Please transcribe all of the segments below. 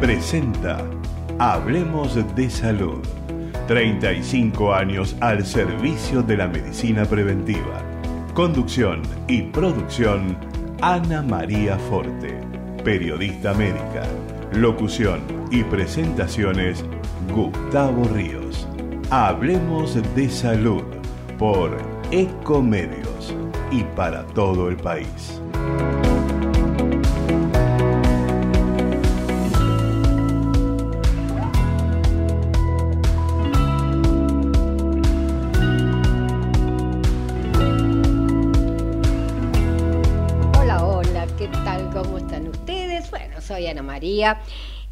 Presenta Hablemos de Salud. 35 años al servicio de la medicina preventiva. Conducción y producción Ana María Forte, periodista médica. Locución y presentaciones Gustavo Ríos. Hablemos de salud por Ecomedios y para todo el país.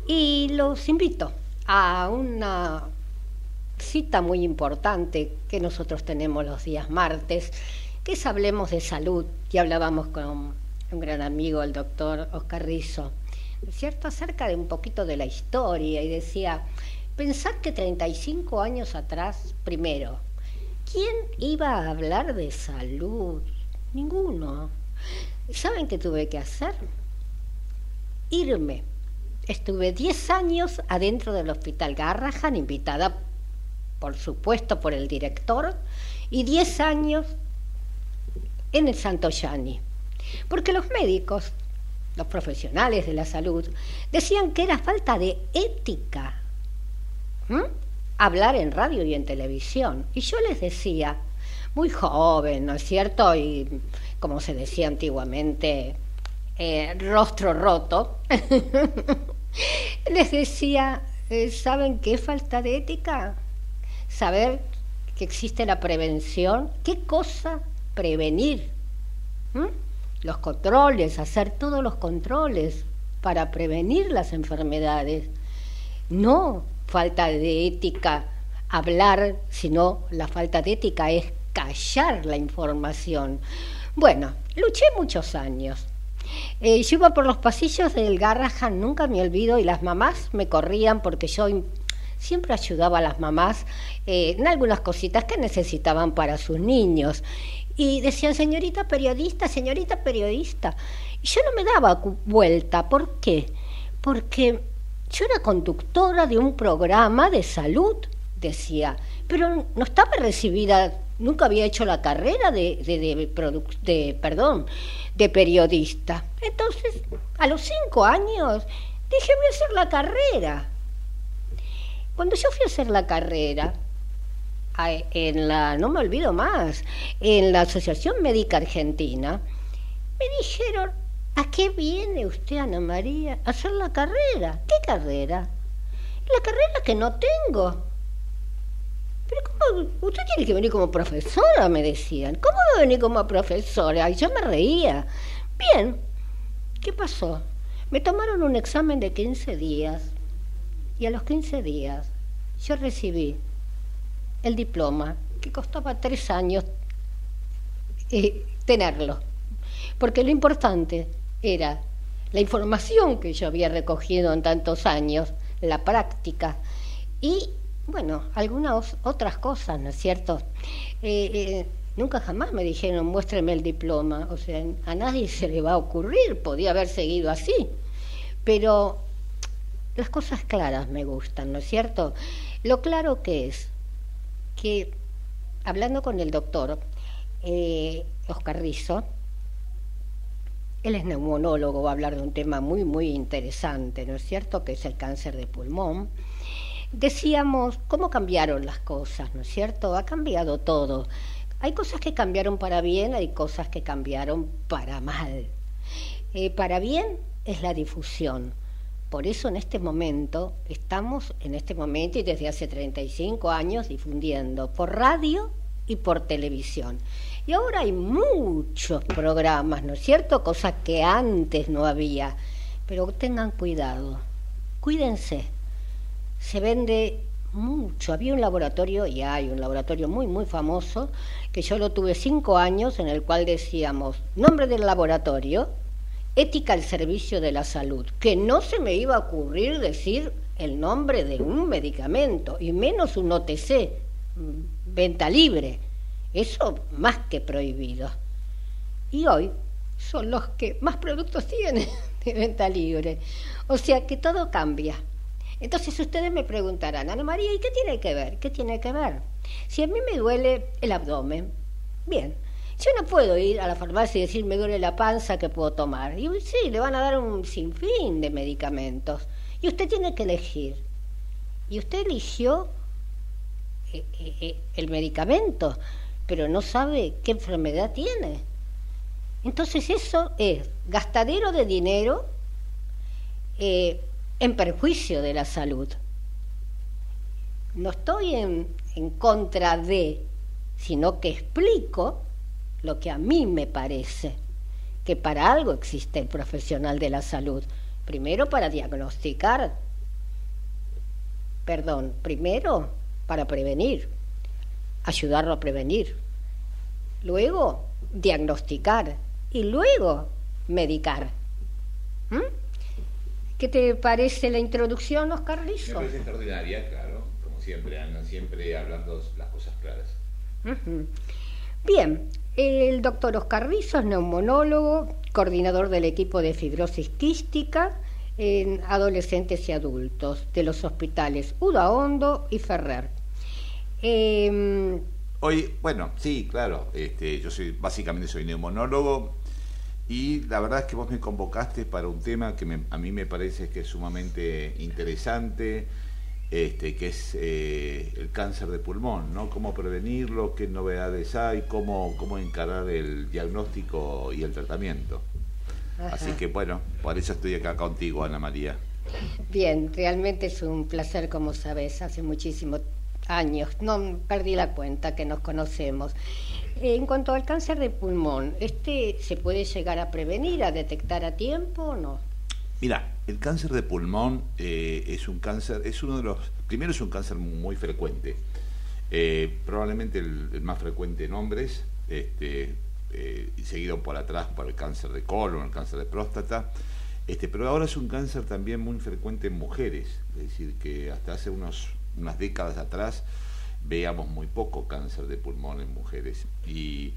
Y los invito a una cita muy importante que nosotros tenemos los días martes, que es Hablemos de Salud, y hablábamos con un gran amigo, el doctor Oscar Rizzo, ¿no es cierto?, acerca de un poquito de la historia, y decía, pensad que 35 años atrás, primero, ¿quién iba a hablar de salud? Ninguno. ¿Saben qué tuve que hacer? Irme. Estuve 10 años adentro del Hospital Garrahan, invitada, por supuesto, por el director, y 10 años en el Santo Yani. Porque los médicos, los profesionales de la salud, decían que era falta de ética hablar en radio y en televisión. Y yo les decía, muy joven, ¿no es cierto? Y como se decía antiguamente, eh, rostro roto, les decía, eh, ¿saben qué falta de ética? Saber que existe la prevención, qué cosa prevenir. ¿Mm? Los controles, hacer todos los controles para prevenir las enfermedades. No falta de ética hablar, sino la falta de ética es callar la información. Bueno, luché muchos años. Eh, yo iba por los pasillos del Garrahan, nunca me olvido, y las mamás me corrían porque yo siempre ayudaba a las mamás eh, en algunas cositas que necesitaban para sus niños. Y decían, señorita periodista, señorita periodista. Y yo no me daba vuelta. ¿Por qué? Porque yo era conductora de un programa de salud, decía, pero no estaba recibida, nunca había hecho la carrera de, de, de, perdón, de periodista. Entonces, a los cinco años, dije, voy a hacer la carrera. Cuando yo fui a hacer la carrera, en la, no me olvido más, en la Asociación Médica Argentina, me dijeron, ¿a qué viene usted, Ana María, a hacer la carrera? ¿Qué carrera? La carrera que no tengo. Pero ¿cómo? Usted tiene que venir como profesora, me decían. ¿Cómo va a venir como profesora? Y yo me reía. Bien, ¿qué pasó? Me tomaron un examen de 15 días y a los 15 días yo recibí el diploma, que costaba tres años eh, tenerlo, porque lo importante era la información que yo había recogido en tantos años, la práctica y, bueno, algunas otras cosas, ¿no es cierto? Eh, eh, nunca jamás me dijeron, muéstreme el diploma, o sea, a nadie se le va a ocurrir, podía haber seguido así, pero las cosas claras me gustan, ¿no es cierto? Lo claro que es que, hablando con el doctor eh, Oscar Rizzo, él es neumonólogo, va a hablar de un tema muy, muy interesante, ¿no es cierto?, que es el cáncer de pulmón. Decíamos, ¿cómo cambiaron las cosas, ¿no es cierto? Ha cambiado todo. Hay cosas que cambiaron para bien, hay cosas que cambiaron para mal. Eh, para bien es la difusión. Por eso en este momento, estamos en este momento y desde hace 35 años difundiendo por radio y por televisión. Y ahora hay muchos programas, ¿no es cierto? Cosas que antes no había. Pero tengan cuidado, cuídense. Se vende mucho. Había un laboratorio, y hay un laboratorio muy, muy famoso, que yo lo tuve cinco años, en el cual decíamos, nombre del laboratorio, ética al servicio de la salud, que no se me iba a ocurrir decir el nombre de un medicamento, y menos un OTC, venta libre. Eso más que prohibido. Y hoy son los que más productos tienen de venta libre. O sea que todo cambia. Entonces ustedes me preguntarán, Ana María, ¿y qué tiene que ver? ¿Qué tiene que ver? Si a mí me duele el abdomen, bien, yo no puedo ir a la farmacia y decir me duele la panza que puedo tomar. Y sí, le van a dar un sinfín de medicamentos. Y usted tiene que elegir. Y usted eligió eh, eh, eh, el medicamento, pero no sabe qué enfermedad tiene. Entonces eso es gastadero de dinero en perjuicio de la salud. No estoy en, en contra de, sino que explico lo que a mí me parece, que para algo existe el profesional de la salud. Primero para diagnosticar, perdón, primero para prevenir, ayudarlo a prevenir, luego diagnosticar y luego medicar. ¿Mm? ¿Qué te parece la introducción, Oscar Rizzo? Me parece extraordinaria, claro, como siempre, andan siempre hablando las cosas claras. Bien, el doctor Oscar Rizzo es neumonólogo, coordinador del equipo de fibrosis quística en adolescentes y adultos de los hospitales Uda Hondo y Ferrer. Em, Hoy, bueno, sí, claro, este, yo soy básicamente soy neumonólogo y la verdad es que vos me convocaste para un tema que a mí me parece que es sumamente interesante este, que es eh, el cáncer de pulmón, ¿no? Cómo prevenirlo, qué novedades hay, cómo, cómo encarar el diagnóstico y el tratamiento. Así que bueno, por eso estoy acá contigo, Ana María. Bien, realmente es un placer, como sabes, hace muchísimos años, no perdí la cuenta que nos conocemos. En cuanto al cáncer de pulmón, ¿este se puede llegar a prevenir, a detectar a tiempo o no? Mira, el cáncer de pulmón eh, es un cáncer, es uno de los, primero es un cáncer muy frecuente, eh, probablemente el, más frecuente en hombres, este, eh, seguido por atrás por el cáncer de colon, el cáncer de próstata, este, pero ahora es un cáncer también muy frecuente en mujeres, es decir, que hasta hace unos, unas décadas atrás veíamos muy poco cáncer de pulmón en mujeres y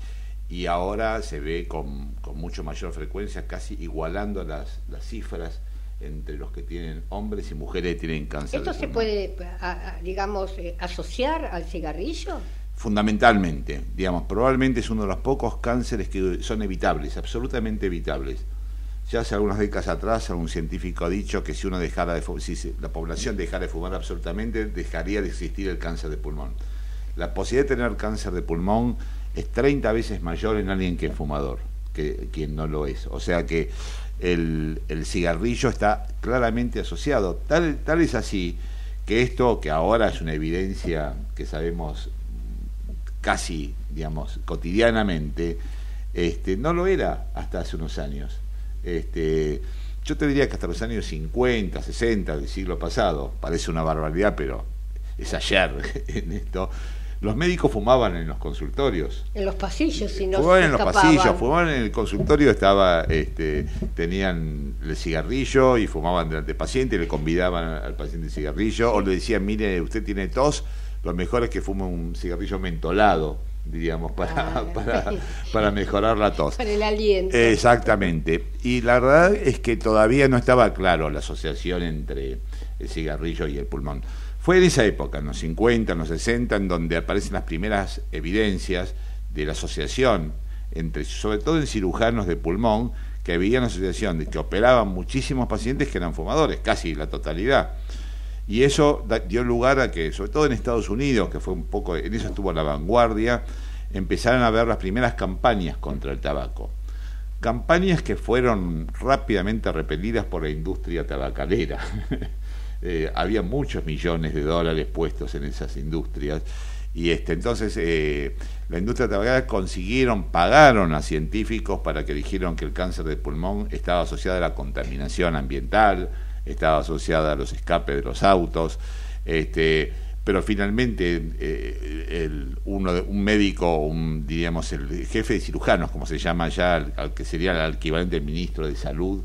y ahora se ve con, con mucho mayor frecuencia, casi igualando las, las cifras entre los que tienen hombres y mujeres que tienen cáncer. ¿Esto se puede, digamos, eh, asociar al cigarrillo? Fundamentalmente, digamos, probablemente es uno de los pocos cánceres que son evitables, absolutamente evitables. Ya hace algunas décadas atrás algún científico ha dicho que si uno dejara de si la población dejara de fumar absolutamente, dejaría de existir el cáncer de pulmón. La posibilidad de tener cáncer de pulmón es 30 veces mayor en alguien que es fumador, que quien no lo es. O sea que el, cigarrillo está claramente asociado. Tal, tal es así que esto, que ahora es una evidencia que sabemos casi, digamos, cotidianamente, este, no lo era hasta hace unos años. Este, yo te diría que hasta los años 50, 60 del siglo pasado, parece una barbaridad, pero es ayer en esto, los médicos fumaban en los consultorios. En los pasillos, si no Fumaban en los pasillos, fumaban en el consultorio, estaba, este, tenían el cigarrillo y fumaban delante del paciente, le convidaban al paciente el cigarrillo, o le decían, mire, usted tiene tos, lo mejor es que fume un cigarrillo mentolado, diríamos, para, ah, para, para, mejorar la tos. Para el aliento. Exactamente. Y la verdad es que todavía no estaba claro la asociación entre el cigarrillo y el pulmón. Fue en esa época, en los 50, en los 60, en donde aparecen las primeras evidencias de la asociación, entre, sobre todo en cirujanos de pulmón, que había una asociación de que operaban muchísimos pacientes que eran fumadores, casi la totalidad. Y eso dio lugar a que, sobre todo en Estados Unidos, que fue un poco, en eso estuvo a la vanguardia, empezaron a ver las primeras campañas contra el tabaco. Campañas que fueron rápidamente repelidas por la industria tabacalera. Eh, había muchos millones de dólares puestos en esas industrias y este entonces eh, la industria tabacalera consiguieron pagaron a científicos para que dijeron que el cáncer de pulmón estaba asociado a la contaminación ambiental estaba asociada a los escapes de los autos este pero finalmente eh, el, uno, un médico, un, diríamos el jefe de cirujanos, como se llama ya, al, que sería el equivalente del ministro de salud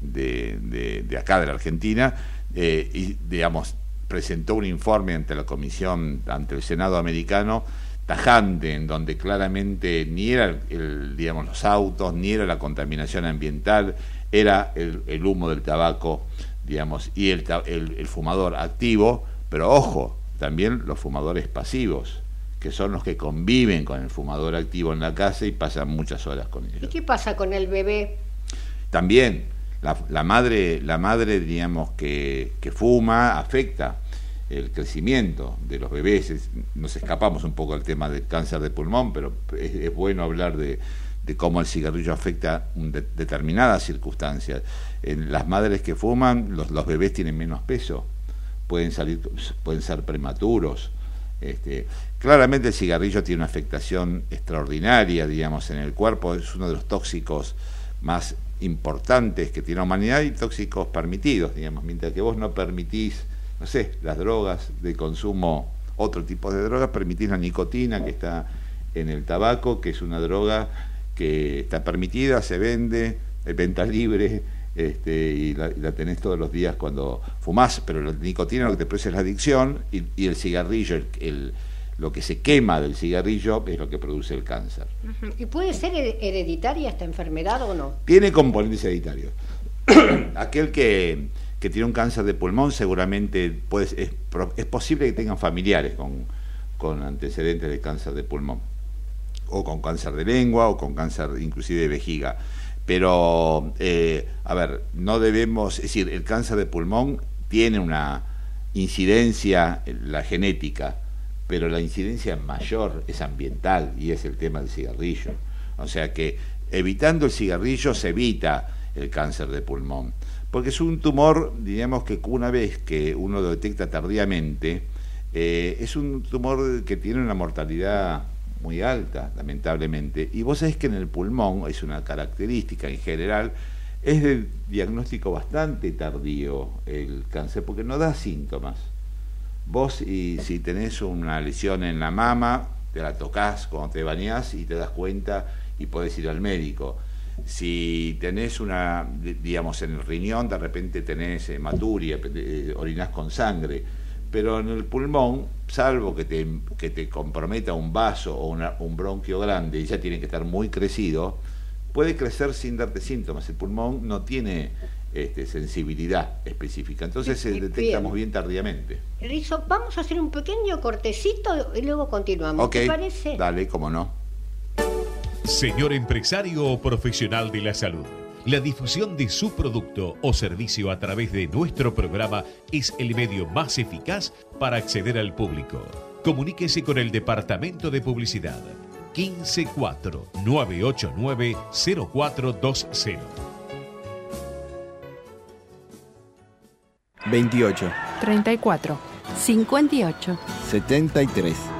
de, de acá, de la Argentina, eh, y, digamos, presentó un informe ante la Comisión, ante el Senado americano, tajante, en donde claramente ni era el, digamos, los autos, ni era la contaminación ambiental, era el, humo del tabaco, digamos, y el, el, fumador activo, pero ojo, también los fumadores pasivos, que son los que conviven con el fumador activo en la casa y pasan muchas horas con ellos. ¿Y qué pasa con el bebé? También, la, madre, la madre, digamos, que, que fuma, afecta el crecimiento de los bebés. Nos escapamos un poco del tema del cáncer de pulmón, pero es, bueno hablar de, cómo el cigarrillo afecta determinadas circunstancias. En las madres que fuman, los, los, bebés tienen menos peso, pueden, salir, pueden ser prematuros. Este, claramente el cigarrillo tiene una afectación extraordinaria, digamos, en el cuerpo, es uno de los tóxicos más importantes que tiene la humanidad y tóxicos permitidos, digamos, mientras que vos no permitís no sé, las drogas de consumo, otro tipo de drogas, permitís la nicotina que está en el tabaco, que es una droga que está permitida, se vende, es venta libre, este, y, la, tenés todos los días cuando fumás, pero la nicotina lo que te produce es la adicción y, el cigarrillo, el, lo que se quema del cigarrillo es lo que produce el cáncer. ¿Y puede ser hereditaria esta enfermedad o no? Tiene componentes hereditarios. Aquel que que tiene un cáncer de pulmón, seguramente puede, es, es posible que tengan familiares con, con antecedentes de cáncer de pulmón, o con cáncer de lengua, o con cáncer inclusive de vejiga. Pero, eh, a ver, no debemos, es decir, el cáncer de pulmón tiene una incidencia, la genética, pero la incidencia mayor es ambiental y es el tema del cigarrillo. O sea que evitando el cigarrillo se evita el cáncer de pulmón porque es un tumor, digamos que una vez que uno lo detecta tardíamente, eh, es un tumor que tiene una mortalidad muy alta, lamentablemente. Y vos sabés que en el pulmón es una característica en general, es de diagnóstico bastante tardío el cáncer, porque no da síntomas. Vos y si tenés una lesión en la mama, te la tocas cuando te bañás y te das cuenta y podés ir al médico si tenés una, digamos, en el riñón, de repente tenés hematuria, eh, orinás con sangre, pero en el pulmón, salvo que te, que te comprometa un vaso o un bronquio grande y ya tiene que estar muy crecido, puede crecer sin darte síntomas. El pulmón no tiene este, sensibilidad específica, entonces se detectamos bien, tardíamente. Rizo, vamos a hacer un pequeño cortecito y luego continuamos. ¿Te parece? Dale, cómo no. Señor empresario o profesional de la salud, la difusión de su producto o servicio a través de nuestro programa es el medio más eficaz para acceder al público. Comuníquese con el Departamento de Publicidad 154 989 0420. 28 34 58 73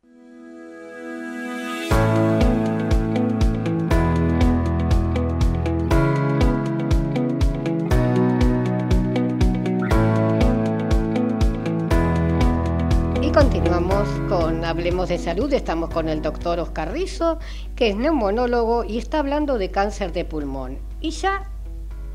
Hablemos de Salud, estamos con el doctor Oscar Rizo, que es neumonólogo y está hablando de cáncer de pulmón. Y ya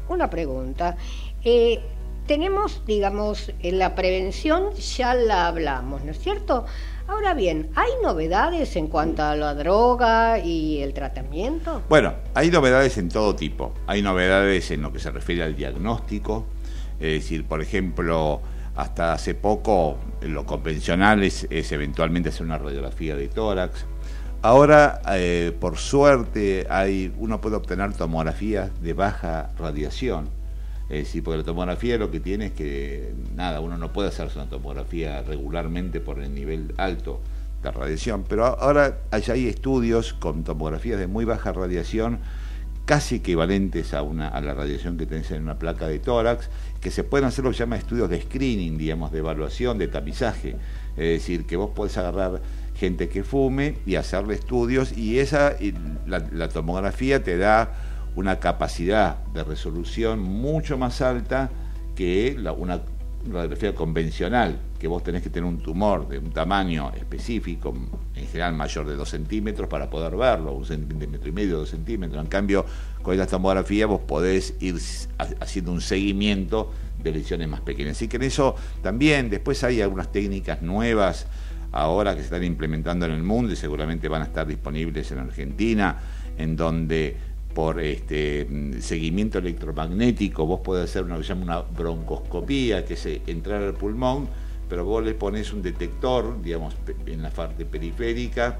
una pregunta. Eh, tenemos, digamos, en la prevención ya la hablamos, ¿no es cierto? Ahora bien, ¿hay novedades en cuanto a la droga y el tratamiento? Bueno, hay novedades en todo tipo. Hay novedades en lo que se refiere al diagnóstico, es decir, por ejemplo, hasta hace poco lo convencional es, eventualmente hacer una radiografía de tórax. Ahora, eh, por suerte, hay, uno puede obtener tomografías de baja radiación. Porque la tomografía lo que tiene es que, nada, uno no puede hacerse una tomografía regularmente por el nivel alto de radiación. Pero ahora hay estudios con tomografías de muy baja radiación casi equivalentes a, una, a la radiación que tenés en una placa de tórax, que se pueden hacer lo que se llama estudios de screening, digamos, de evaluación, de tamizaje. Es decir, que vos podés agarrar gente que fume y hacerle estudios y esa la, tomografía te da una capacidad de resolución mucho más alta que la, una radiografía convencional, que vos tenés que tener un tumor de un tamaño específico, en general mayor de 2 centímetros, para poder verlo, un centímetro y medio, dos centímetros. En cambio, con esta tomografía vos podés ir haciendo un seguimiento de lesiones más pequeñas. Así que en eso también, después hay algunas técnicas nuevas ahora que se están implementando en el mundo y seguramente van a estar disponibles en Argentina, en donde por este seguimiento electromagnético, vos podés hacer llama una broncoscopía, que es entrar al pulmón, pero vos le pones un detector, digamos, en la parte periférica,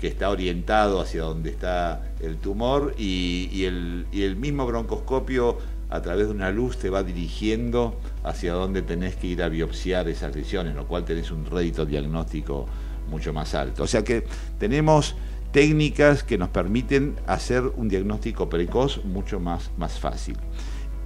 que está orientado hacia donde está el tumor y, el, y el mismo broncoscopio a través de una luz te va dirigiendo hacia donde tenés que ir a biopsiar esas lesiones, lo cual tenés un rédito diagnóstico mucho más alto. O sea que tenemos técnicas que nos permiten hacer un diagnóstico precoz mucho más, más fácil.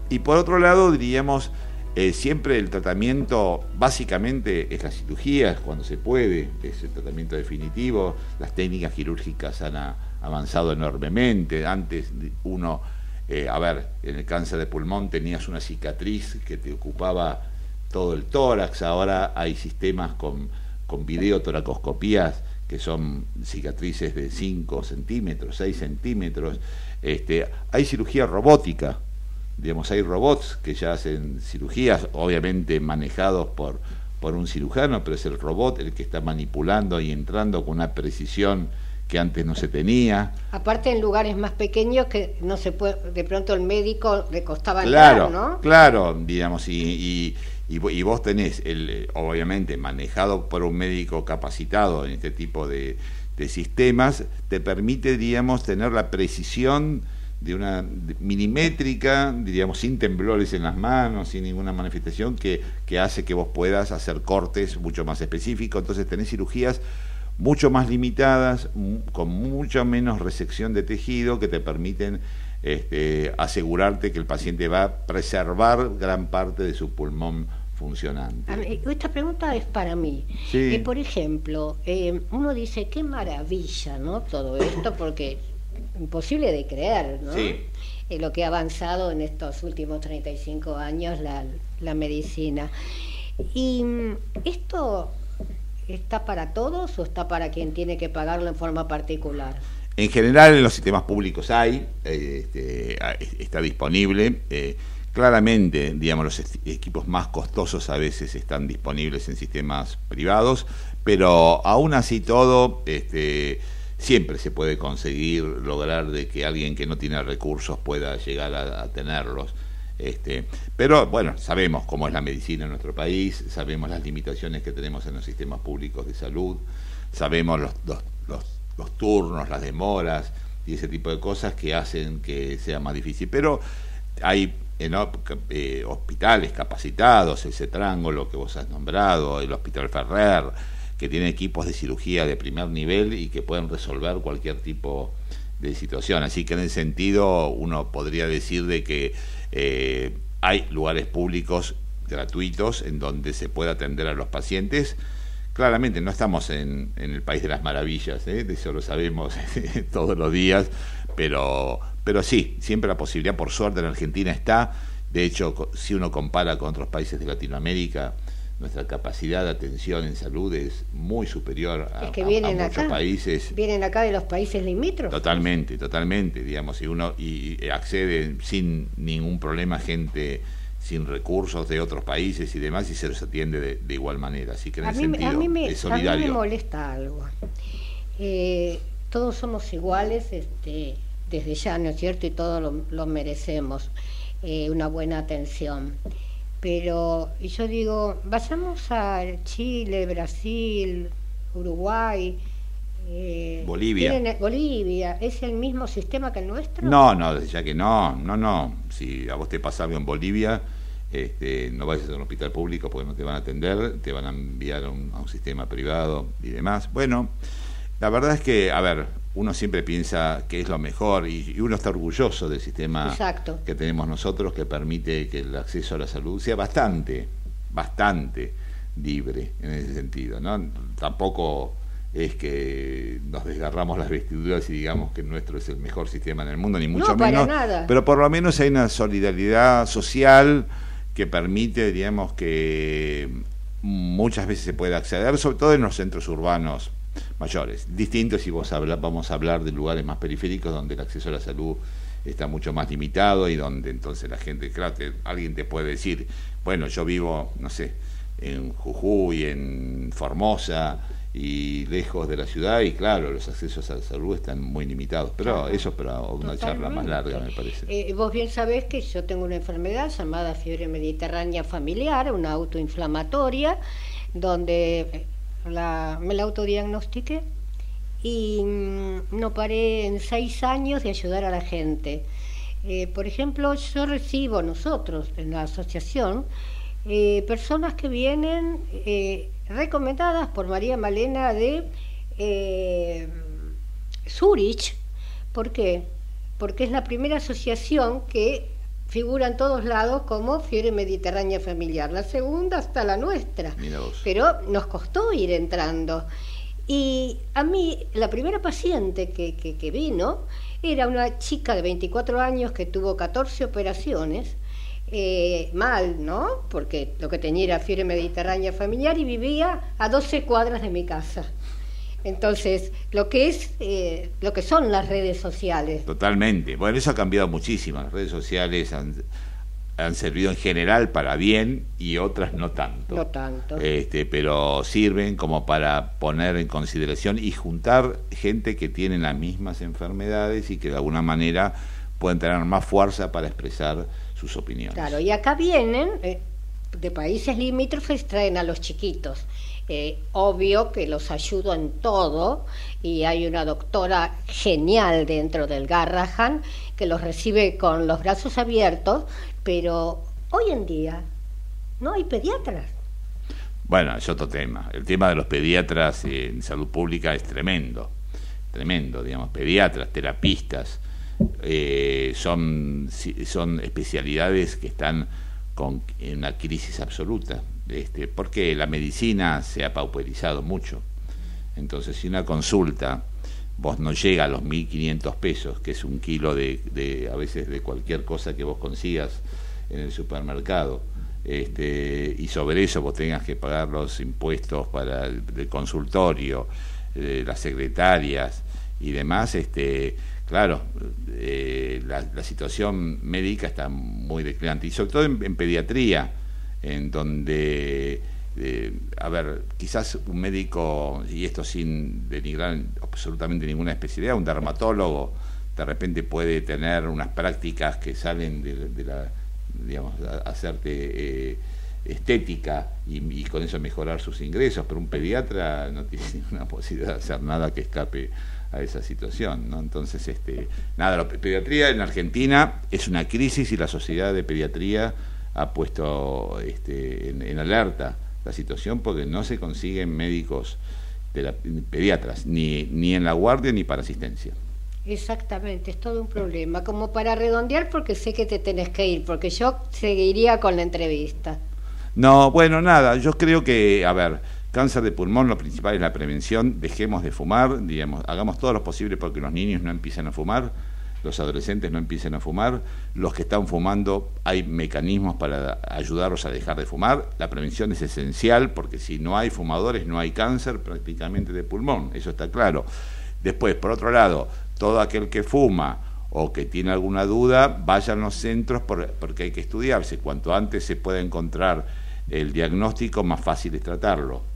Y por otro lado, diríamos, eh, siempre el tratamiento básicamente es la cirugía, cuando se puede, es el tratamiento definitivo, las técnicas quirúrgicas han avanzado enormemente, antes uno, eh, a ver, en el cáncer de pulmón tenías una cicatriz que te ocupaba todo el tórax, ahora hay sistemas con, con videotoracoscopías que son cicatrices de 5 centímetros, 6 centímetros. Este, hay cirugía robótica, digamos, hay robots que ya hacen cirugías, obviamente manejados por, por un cirujano, pero es el robot el que está manipulando y entrando con una precisión que antes no se tenía. Aparte en lugares más pequeños que no se puede, de pronto el médico le costaba claro, entrar, ¿no? Claro, digamos, y y, vos tenés, el, eh, obviamente, manejado por un médico capacitado en este tipo de, sistemas, te permite, digamos, tener la precisión de una milimétrica, diríamos, sin temblores en las manos, sin ninguna manifestación, que, que hace que vos puedas hacer cortes mucho más específicos. Entonces tenés cirugías mucho más limitadas, con mucha menos resección de tejido, que te permiten este, asegurarte que el paciente va a preservar gran parte de su pulmón funcionante. esta pregunta es para mí. Eh, por ejemplo, eh, uno dice, qué maravilla, ¿no? Todo esto, porque imposible de creer, ¿no? Sí. Eh, lo que ha avanzado en estos últimos 35 años la, la medicina. ¿Y mm, esto está para todos o está para quien tiene que pagarlo en forma particular? En general en los sistemas públicos hay, este, está disponible. Claramente, digamos, los equipos más costosos a veces están disponibles en sistemas privados, pero aún así todo, este, siempre se puede conseguir lograr de que alguien que no tiene recursos pueda llegar a, tenerlos. Este, pero bueno, sabemos cómo es la medicina en nuestro país, sabemos las limitaciones que tenemos en los sistemas públicos de salud, sabemos los, los, los turnos, las demoras y ese tipo de cosas que hacen que sea más difícil. Pero hay en eh, hospitales capacitados, ese triángulo que vos has nombrado, el Hospital Ferrer, que tiene equipos de cirugía de primer nivel y que pueden resolver cualquier tipo de situación. Así que en ese sentido uno podría decir de que eh, hay lugares públicos gratuitos en donde se puede atender a los pacientes. Claramente no estamos en, en el país de las maravillas, ¿eh? de eso lo sabemos todos los días, pero pero sí, siempre la posibilidad, por suerte, en Argentina está. De hecho, si uno compara con otros países de Latinoamérica, nuestra capacidad de atención en salud es muy superior a, que vienen muchos países. Vienen acá de los países limítrofes. Totalmente, totalmente, digamos, y uno y, accede sin ningún problema gente sin recursos de otros países y demás y se los atiende de, igual manera. Así que en a ese sentido me, es solidario. A mí me molesta algo. Eh, todos somos iguales, este desde ya, ¿no es cierto? Y todos lo, merecemos, eh, una buena atención. Pero yo digo, vayamos a Chile, Brasil, Uruguay. Eh, Bolivia. Bolivia, ¿es el mismo sistema que el nuestro? No, no, ya que no, no, no. Si a vos te pasa algo en Bolivia, este, no vayas a un hospital público porque no te van a atender, te van a enviar a un, a un sistema privado y demás. Bueno, la verdad es que, a ver, uno siempre piensa que es lo mejor y, uno está orgulloso del sistema que tenemos nosotros que permite que el acceso a la salud sea bastante, bastante libre en ese sentido. ¿no? Tampoco es que nos desgarramos las vestiduras y digamos que nuestro es el mejor sistema en el mundo, ni mucho menos. Pero por lo menos hay una solidaridad social que permite, digamos, que muchas veces se puede acceder, sobre todo en los centros urbanos mayores. Distinto si vos habla, vamos a hablar de lugares más periféricos donde el acceso a la salud está mucho más limitado y donde entonces la gente, claro, alguien te puede decir, bueno, yo vivo, no sé, en Jujuy, en Formosa y lejos de la ciudad y claro, los accesos a la salud están muy limitados, pero eso es para una charla más larga, me parece. Eh, vos bien sabés que yo tengo una enfermedad llamada fiebre mediterránea familiar, una autoinflamatoria, donde eh, la, me la autodiagnostiqué y mm, no paré en seis años de ayudar a la gente. Eh, por ejemplo, yo recibo nosotros en la asociación eh, personas que vienen eh, recomendadas por María Malena de eh, Zurich. ¿Por qué? Porque es la primera asociación que figura en todos lados como fiebre mediterránea familiar. La segunda hasta la nuestra. Pero nos costó ir entrando. Y a mí, la primera paciente que, que, que vino era una chica de 24 años que tuvo 14 operaciones eh, mal, ¿no? Porque lo que tenía era fiebre mediterránea familiar y vivía a 12 cuadras de mi casa. Entonces, lo que es, eh, lo que son las redes sociales. Totalmente. Bueno, eso ha cambiado muchísimo. Las redes sociales han, han servido en general para bien y otras no tanto. No tanto. Este, pero sirven como para poner en consideración y juntar gente que tiene las mismas enfermedades y que de alguna manera pueden tener más fuerza para expresar sus opiniones. Claro, y acá vienen eh, de países limítrofes, traen a los chiquitos. Eh, obvio que los ayudo en todo y hay una doctora genial dentro del Garrahan que los recibe con los brazos abiertos, pero hoy en día no hay pediatras. Bueno, es otro tema. El tema de los pediatras en salud pública es tremendo, tremendo, digamos, pediatras, terapistas, eh, son, son especialidades que están con, en una crisis absoluta, este, porque la medicina se ha pauperizado mucho. Entonces, si una consulta vos no llega a los 1.500 pesos, que es un kilo de, de, a veces de cualquier cosa que vos consigas en el supermercado, este, y sobre eso vos tengas que pagar los impuestos para el, consultorio, las secretarias y demás, este, claro, eh, la, situación médica está muy declinante, y sobre todo en, pediatría, en donde, eh, a ver, quizás un médico, y esto sin denigrar absolutamente ninguna especialidad, un dermatólogo, de repente puede tener unas prácticas que salen de, la, digamos, hacerte eh, estética y, y, con eso mejorar sus ingresos, pero un pediatra no tiene ninguna posibilidad de hacer nada que escape a esa situación. ¿no? Entonces, este, nada, la pediatría en Argentina es una crisis y la sociedad de pediatría ha puesto este, en, alerta la situación porque no se consiguen médicos de la, pediatras, ni, ni en la guardia ni para asistencia. Exactamente, es todo un problema. Como para redondear, porque sé que te tenés que ir, porque yo seguiría con la entrevista. No, bueno, nada, yo creo que, a ver, Cáncer de pulmón, lo principal es la prevención, dejemos de fumar, digamos, hagamos todo lo posible porque los niños no empiecen a fumar, los adolescentes no empiecen a fumar, los que están fumando hay mecanismos para ayudarlos a dejar de fumar, la prevención es esencial porque si no hay fumadores no hay cáncer prácticamente de pulmón, eso está claro. Después, por otro lado, todo aquel que fuma o que tiene alguna duda, vaya a los centros porque hay que estudiarse. Cuanto antes se pueda encontrar el diagnóstico, más fácil es tratarlo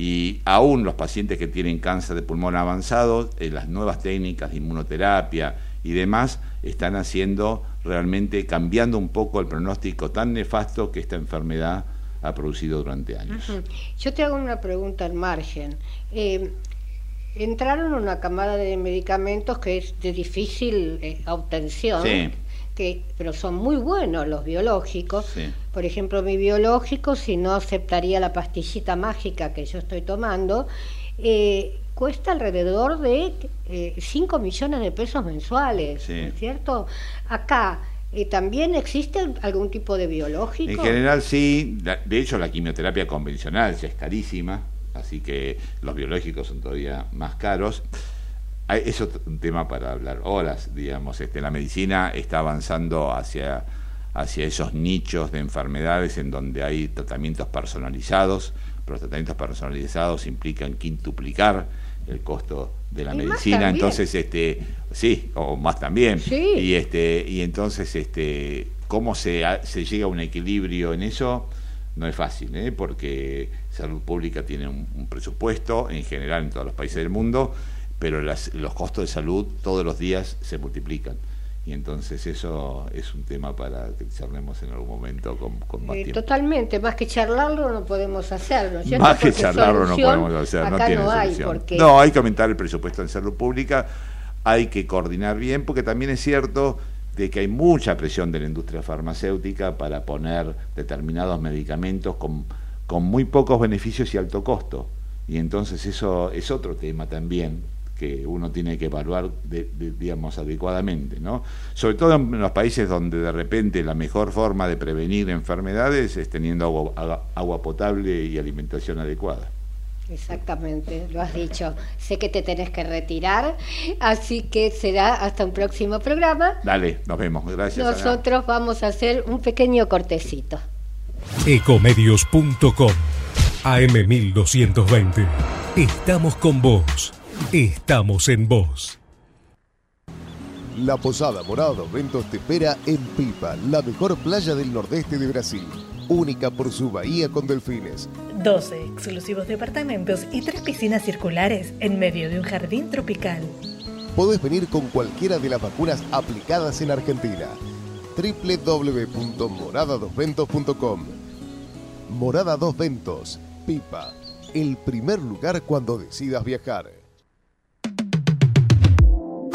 y aún los pacientes que tienen cáncer de pulmón avanzado, eh, las nuevas técnicas de inmunoterapia y demás están haciendo realmente cambiando un poco el pronóstico tan nefasto que esta enfermedad ha producido durante años. Yo te hago una pregunta al margen. Eh, entraron una camada de medicamentos que es de difícil eh, obtención. Sí pero son muy buenos los biológicos. Por ejemplo, mi biológico, si no aceptaría la pastillita mágica que yo estoy tomando, eh, cuesta alrededor de 5 eh, millones de pesos mensuales, es cierto? Acá eh, ¿También existe algún tipo de biológico? En general sí, de hecho la quimioterapia convencional ya es carísima, así que los biológicos son todavía más caros. Es otro tema para hablar horas, digamos. Este, la medicina está avanzando hacia, hacia esos nichos de enfermedades en donde hay tratamientos personalizados, pero los tratamientos personalizados implican quintuplicar el costo de la medicina, entonces este sí, o más también. Y este y entonces este cómo se, se llega a un equilibrio en eso no es fácil, ¿eh? porque salud pública tiene un, presupuesto en general en todos los países del mundo, pero los costos de salud todos los días se multiplican. Y entonces eso es un tema para que charlemos en algún momento con, más tiempo. Totalmente, más que charlarlo no podemos hacerlo. Más que charlarlo no podemos hacer, no tiene hay No, hay que aumentar el presupuesto en salud pública, hay que coordinar bien, porque también es cierto de que hay mucha presión de la industria farmacéutica para poner determinados medicamentos con, con muy pocos beneficios y alto costo. Y entonces eso es otro tema también que uno tiene que evaluar, digamos, adecuadamente, ¿no? Sobre todo en los países donde de repente la mejor forma de prevenir enfermedades es teniendo agua, potable y alimentación adecuada. Exactamente, lo has dicho. Sé que te tenés que retirar, así que será hasta un próximo programa. Dale, nos vemos. Gracias. Nosotros vamos a hacer un pequeño cortecito. Ecomedios.com AM1220. Estamos con vos. Estamos en vos. La Posada Morada dos Ventos te espera en Pipa, la mejor playa del nordeste de Brasil, única por su bahía con delfines. 12 exclusivos departamentos y tres piscinas circulares en medio de un jardín tropical. Podés venir con cualquiera de las vacunas aplicadas en Argentina. www.moradadosventos.com Morada Dos Ventos, Pipa, el primer lugar cuando decidas viajar.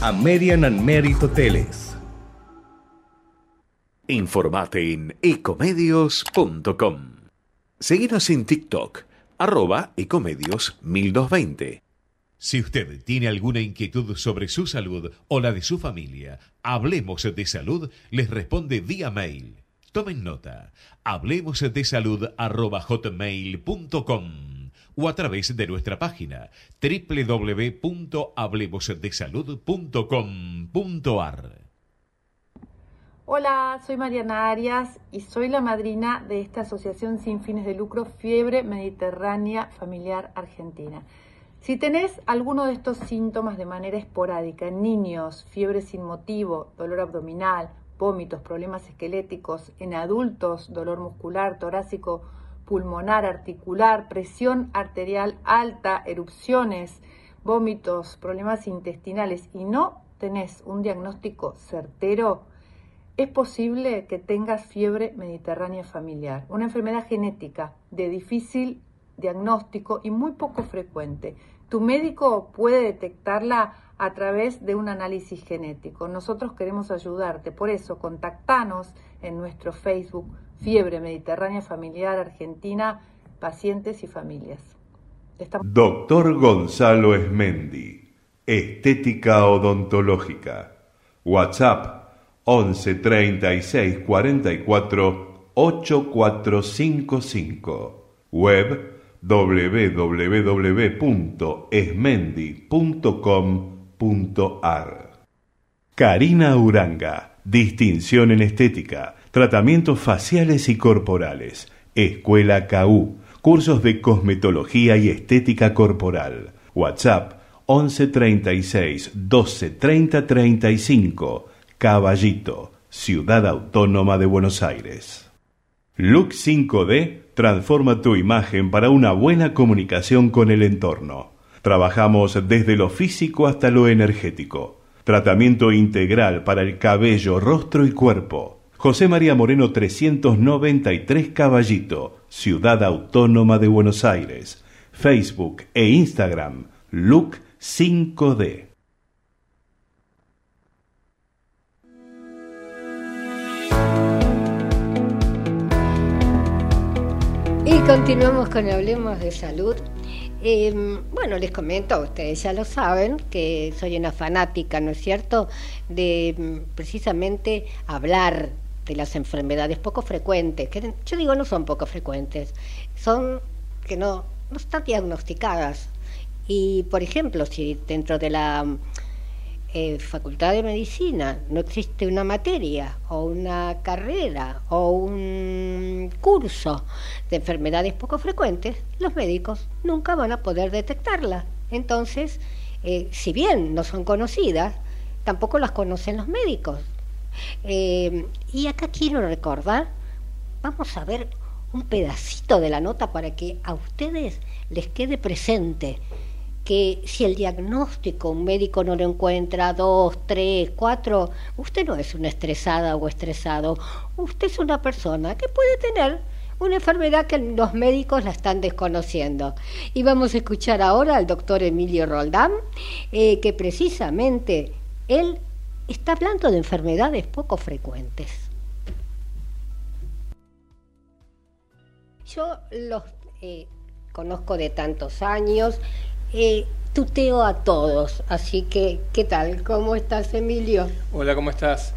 American and Merit Hoteles. Informate en ecomedios.com. Seguinos en TikTok, arroba ecomedios 1220. Si usted tiene alguna inquietud sobre su salud o la de su familia, Hablemos de Salud les responde vía mail. Tomen nota. Hablemos de salud arroba hotmail.com o a través de nuestra página www.hablemosdesalud.com.ar. Hola, soy Mariana Arias y soy la madrina de esta asociación sin fines de lucro Fiebre Mediterránea Familiar Argentina. Si tenés alguno de estos síntomas de manera esporádica en niños, fiebre sin motivo, dolor abdominal, vómitos, problemas esqueléticos, en adultos, dolor muscular, torácico, pulmonar, articular, presión arterial alta, erupciones, vómitos, problemas intestinales y no tenés un diagnóstico certero, es posible que tengas fiebre mediterránea familiar, una enfermedad genética de difícil diagnóstico y muy poco frecuente. Tu médico puede detectarla a través de un análisis genético. Nosotros queremos ayudarte, por eso contactanos en nuestro Facebook Fiebre Mediterránea Familiar Argentina, pacientes y familias. Doctor Gonzalo Esmendi, Estética Odontológica. WhatsApp 11 36 44 8455. Web www.esmendi.com.ar. Karina Uranga, distinción en estética tratamientos faciales y corporales, Escuela KU, cursos de cosmetología y estética corporal, WhatsApp 11 36 12 30 35, Caballito, Ciudad Autónoma de Buenos Aires. Look 5D transforma tu imagen para una buena comunicación con el entorno. Trabajamos desde lo físico hasta lo energético. Tratamiento integral para el cabello, rostro y cuerpo José María Moreno 393 Caballito, Ciudad Autónoma de Buenos Aires. Facebook e Instagram, Look 5D. Y continuamos con Hablemos de Salud. Em, bueno, les comento, ustedes ya lo saben, que soy una fanática, ¿no es cierto?, de mm, precisamente hablar de las enfermedades poco frecuentes, que yo digo no son poco frecuentes, son que no, no están diagnosticadas. Y, por ejemplo, si dentro de la eh, Facultad de Medicina no existe una materia o una carrera o un curso de enfermedades poco frecuentes, los médicos nunca van a poder detectarla. Entonces, eh, si bien no son conocidas, tampoco las conocen los médicos. Eh, y acá quiero recordar, vamos a ver un pedacito de la nota para que a ustedes les quede presente que si el diagnóstico un médico no lo encuentra dos, tres, cuatro, usted no es una estresada o estresado, usted es una persona que puede tener una enfermedad que los médicos la están desconociendo. Y vamos a escuchar ahora al doctor Emilio Roldán, eh, que precisamente él está hablando de enfermedades poco frecuentes. Yo los eh, conozco de tantos años, eh, tuteo a todos. Así que, ¿qué tal? ¿Cómo estás, Emilio? Hola, ¿cómo estás?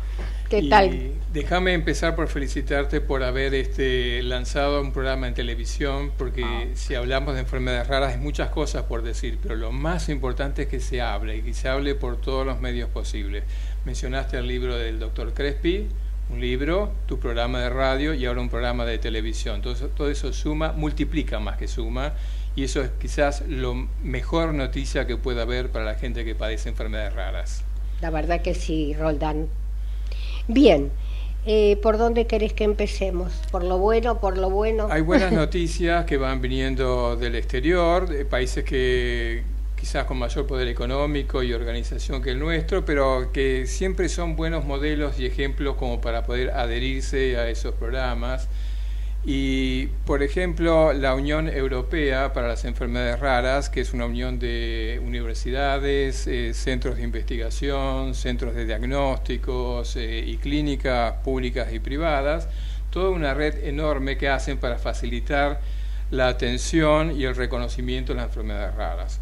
¿Qué tal? Déjame empezar por felicitarte por haber este, lanzado un programa en televisión, porque ah. si hablamos de enfermedades raras hay muchas cosas por decir, pero lo más importante es que se hable y que se hable por todos los medios posibles. Mencionaste el libro del doctor Crespi, un libro, tu programa de radio y ahora un programa de televisión. Todo todo eso suma, multiplica más que suma y eso es quizás lo mejor noticia que pueda haber para la gente que padece enfermedades raras. La verdad que sí, Roldán. Bien, eh, ¿por dónde querés que empecemos? ¿Por lo bueno, por lo bueno? Hay buenas noticias que van viniendo del exterior, de países que quizás con mayor poder económico y organización que el nuestro, pero que siempre son buenos modelos y ejemplos como para poder adherirse a esos programas. Y, por ejemplo, la Unión Europea para las Enfermedades Raras, que es una unión de universidades, eh, centros de investigación, centros de diagnósticos eh, y clínicas públicas y privadas, toda una red enorme que hacen para facilitar la atención y el reconocimiento de las enfermedades raras.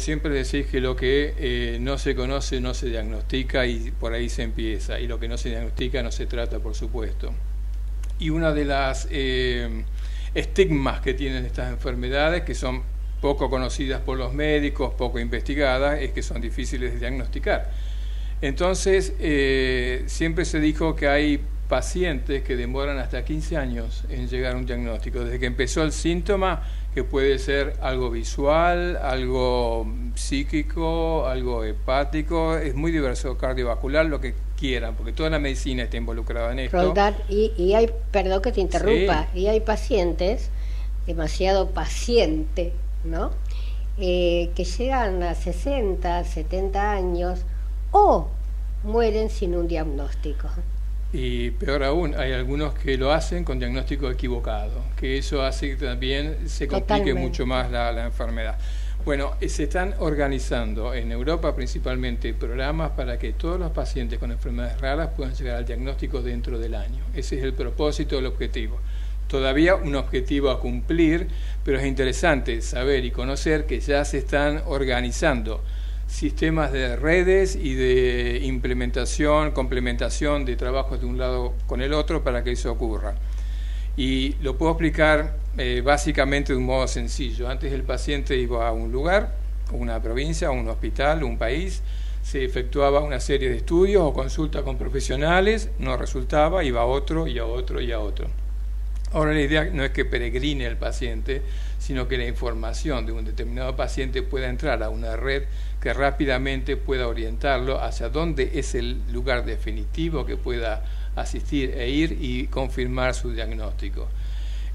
Siempre decís que lo que eh, no se conoce no se diagnostica y por ahí se empieza, y lo que no se diagnostica no se trata, por supuesto. Y una de las eh, estigmas que tienen estas enfermedades, que son poco conocidas por los médicos, poco investigadas, es que son difíciles de diagnosticar. Entonces, eh, siempre se dijo que hay pacientes que demoran hasta 15 años en llegar a un diagnóstico, desde que empezó el síntoma, que puede ser algo visual, algo psíquico, algo hepático, es muy diverso cardiovascular, lo que quieran, porque toda la medicina está involucrada en esto. y, y hay, perdón que te interrumpa, y hay pacientes, demasiado paciente, ¿no? Eh, que llegan a 60, 70 años o mueren sin un diagnóstico. Y peor aún, hay algunos que lo hacen con diagnóstico equivocado, que eso hace que también se complique mucho más la, la enfermedad. Bueno, eh, se están organizando en Europa principalmente programas para que todos los pacientes con enfermedades raras puedan llegar al diagnóstico dentro del año. Ese es el propósito, el objetivo. Todavía un objetivo a cumplir, pero es interesante saber y conocer que ya se están organizando sistemas de redes y de implementación, complementación de trabajos de un lado con el otro para que eso ocurra. Y lo puedo explicar eh, básicamente de un modo sencillo. Antes el paciente iba a un lugar, una provincia, un hospital, un país, se efectuaba una serie de estudios o consulta con profesionales, no resultaba, iba a otro y a otro y a otro. Ahora la idea no es que peregrine el paciente, sino que la información de un determinado paciente pueda entrar a una red que rápidamente pueda orientarlo hacia dónde es el lugar definitivo que pueda asistir e ir y confirmar su diagnóstico.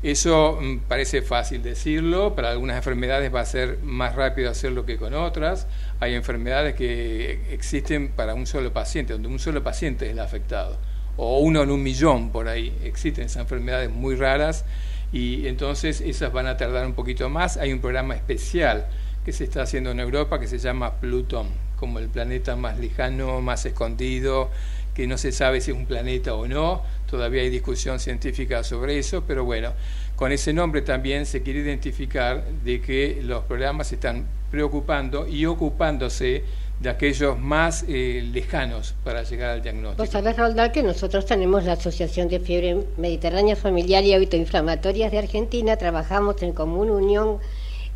Eso mm, parece fácil decirlo, para algunas enfermedades va a ser más rápido hacerlo que con otras. Hay enfermedades que existen para un solo paciente, donde un solo paciente es el afectado o uno en un millón por ahí. Existen esas enfermedades muy raras y entonces esas van a tardar un poquito más. Hay un programa especial que se está haciendo en Europa que se llama Plutón, como el planeta más lejano, más escondido, que no se sabe si es un planeta o no. Todavía hay discusión científica sobre eso, pero bueno, con ese nombre también se quiere identificar de que los programas están preocupando y ocupándose de aquellos más eh, lejanos para llegar al diagnóstico. Vos sabés, Roldal, que nosotros tenemos la Asociación de Fiebre Mediterránea Familiar y Autoinflamatorias de Argentina, trabajamos en común unión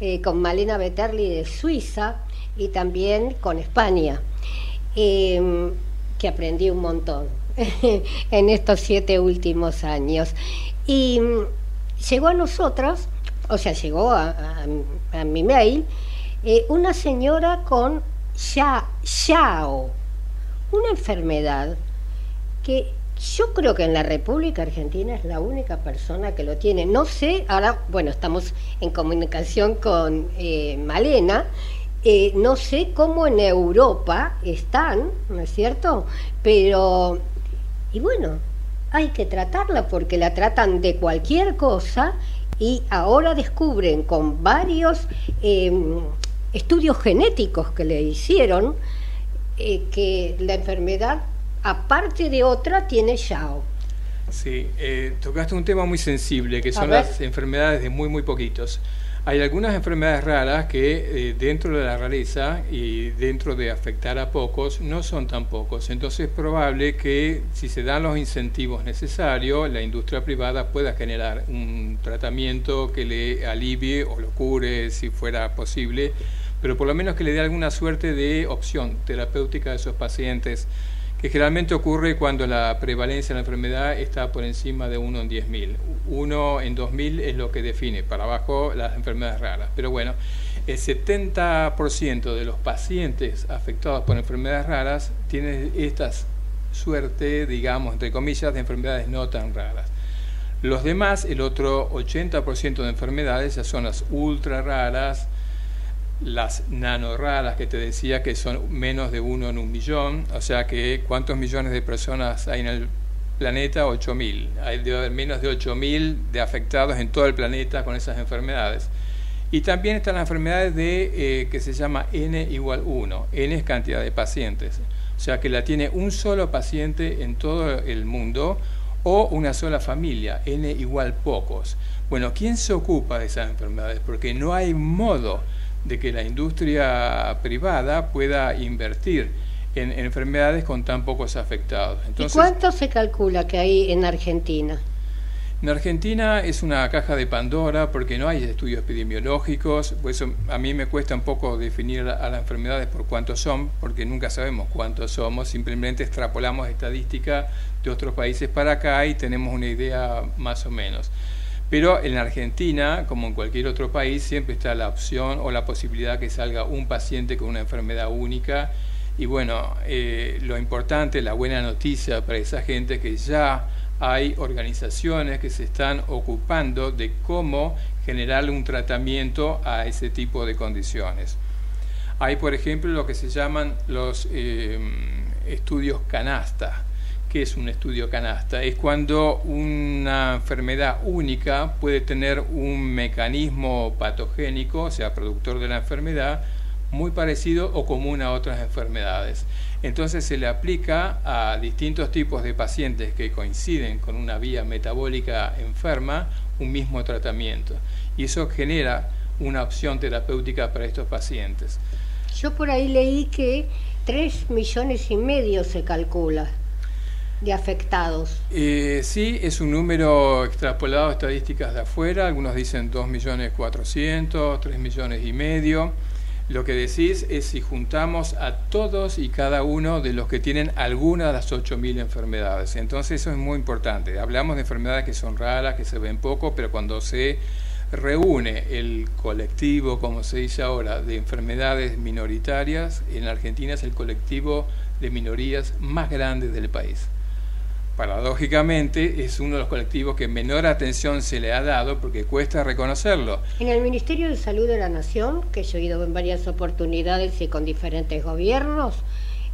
eh, con Malena Beterli de Suiza y también con España, em, que aprendí un montón en estos siete últimos años. Y mm, llegó a nosotros, o sea, llegó a, mi mail, eh, una señora con Yao, una enfermedad que yo creo que en la República Argentina es la única persona que lo tiene. No sé, ahora, bueno, estamos en comunicación con eh, Malena, eh, no sé cómo en Europa están, ¿no es cierto? Pero, y bueno, hay que tratarla porque la tratan de cualquier cosa y ahora descubren con varios em, estudios genéticos que le hicieron eh, que la enfermedad, aparte de otra, tiene Yao. Sí, eh, tocaste un tema muy sensible, que son las enfermedades de muy, muy poquitos. Hay algunas enfermedades raras que eh, dentro de la rareza y dentro de afectar a pocos no son tan pocos. Entonces es probable que si se dan los incentivos necesarios, la industria privada pueda generar un tratamiento que le alivie o lo cure si fuera posible, pero por lo menos que le dé alguna suerte de opción terapéutica a esos pacientes que generalmente ocurre cuando la prevalencia de la enfermedad está por encima de 1 en 10.000. 1 en 2.000 es lo que define, para abajo las enfermedades raras. Pero bueno, el 70% de los pacientes afectados por enfermedades raras tienen esta suerte, digamos, entre comillas, de enfermedades no tan raras. Los demás, el otro 80% de enfermedades, ya son las ultra raras, las raras que te decía que son menos de uno en un millón, o sea que cuántos millones de personas hay en el planeta, 8.000. Hay menos de 8.000 de afectados en todo el planeta con esas enfermedades. Y también están las enfermedades de, eh, que se llama N igual 1. N es cantidad de pacientes. O sea que la tiene un solo paciente en todo el mundo o una sola familia, N igual pocos. Bueno, ¿quién se ocupa de esas enfermedades? Porque no hay modo de que la industria privada pueda invertir en, enfermedades con tan pocos afectados. Entonces, ¿Y cuánto se calcula que hay en Argentina? En Argentina es una caja de Pandora porque no hay estudios epidemiológicos, por eso a mí me cuesta un poco definir a las enfermedades por cuántos son, porque nunca sabemos cuántos somos, simplemente extrapolamos estadística de otros países para acá y tenemos una idea más o menos. Pero en Argentina, como en cualquier otro país, siempre está la opción o la posibilidad que salga un paciente con una enfermedad única. Y bueno, eh, lo importante, la buena noticia para esa gente es que ya hay organizaciones que se están ocupando de cómo generarle un tratamiento a ese tipo de condiciones. Hay, por ejemplo, lo que se llaman los eh, estudios canasta ¿Qué es un estudio canasta? Es cuando una enfermedad única puede tener un mecanismo patogénico, o sea, productor de la enfermedad, muy parecido o común a otras enfermedades. Entonces se le aplica a distintos tipos de pacientes que coinciden con una vía metabólica enferma un mismo tratamiento. Y eso genera una opción terapéutica para estos pacientes. Yo por ahí leí que 3 millones y medio se calcula de afectados. Eh, sí, es un número extrapolado a estadísticas de afuera, algunos dicen 2 millones 400, 3 millones y medio. Lo que decís es si juntamos a todos y cada uno de los que tienen alguna de las 8.000 enfermedades. Entonces eso es muy importante. Hablamos de enfermedades que son raras, que se ven poco, pero cuando se reúne el colectivo, como se dice ahora, de enfermedades minoritarias, en Argentina es el colectivo de minorías más grande del país paradójicamente es uno de los colectivos que menor atención se le ha dado porque cuesta reconocerlo. En el Ministerio de Salud de la Nación, que yo he ido en varias oportunidades y con diferentes gobiernos,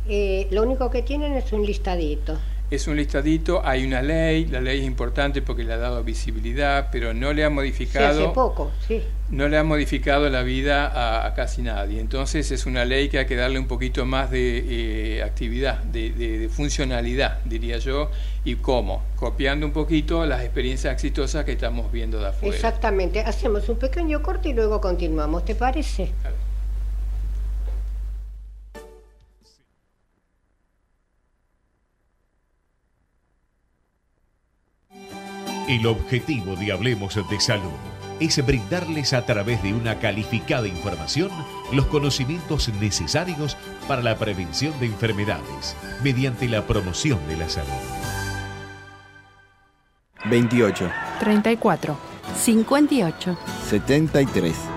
eh, lo único que tienen es un listadito. Es un listadito, hay una ley, la ley es importante porque le ha dado visibilidad, pero no le ha modificado. hace poco, sí. No le ha modificado la vida a, casi nadie. Entonces es una ley que hay que darle un poquito más de eh, actividad, de, funcionalidad, diría yo. ¿Y cómo? Copiando un poquito las experiencias exitosas que estamos viendo de afuera. Exactamente. Hacemos un pequeño corte y luego continuamos. ¿Te parece? El objetivo de Hablemos de Salud es brindarles a través de una calificada información los conocimientos necesarios para la prevención de enfermedades mediante la promoción de la salud. 28. 34. 58. 73.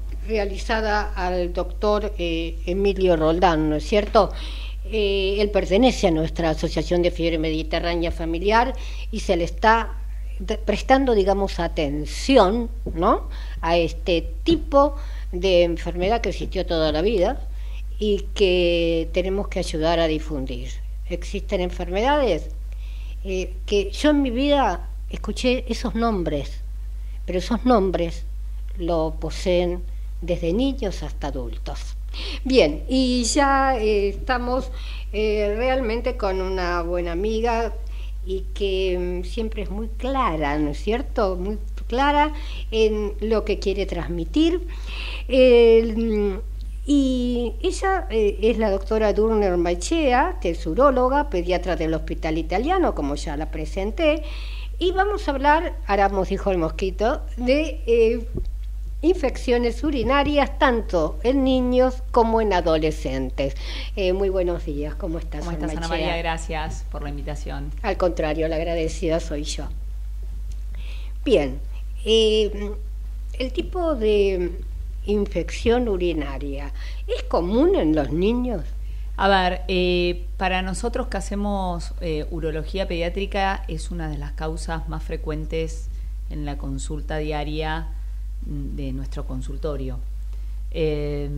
realizada al doctor eh, Emilio Roldán, ¿no es cierto? Eh, él pertenece a nuestra Asociación de Fiebre Mediterránea Familiar y se le está prestando, digamos, atención, ¿no? A este tipo de enfermedad que existió toda la vida y que tenemos que ayudar a difundir. Existen enfermedades eh, que yo en mi vida escuché esos nombres, pero esos nombres lo poseen desde niños hasta adultos. Bien, y ya eh, estamos eh, realmente con una buena amiga y que mm, siempre es muy clara, ¿no es cierto? Muy clara en lo que quiere transmitir. Y ella eh, es la doctora Durner Maichea, que es uróloga, pediatra del Hospital Italiano, como ya la presenté. Y vamos a hablar, Aramos dijo el mosquito, de infecciones urinarias tanto en niños como en adolescentes. Eh, muy buenos días, ¿cómo estás? ¿Cómo estás, Ana María? Gracias por la invitación. Al contrario, la agradecida soy yo. Bien, eh, el tipo de infección urinaria, ¿es común en los niños? A ver, eh, para nosotros que hacemos urología pediátrica es una de las causas más frecuentes en la consulta diaria de nuestro consultorio. Eh,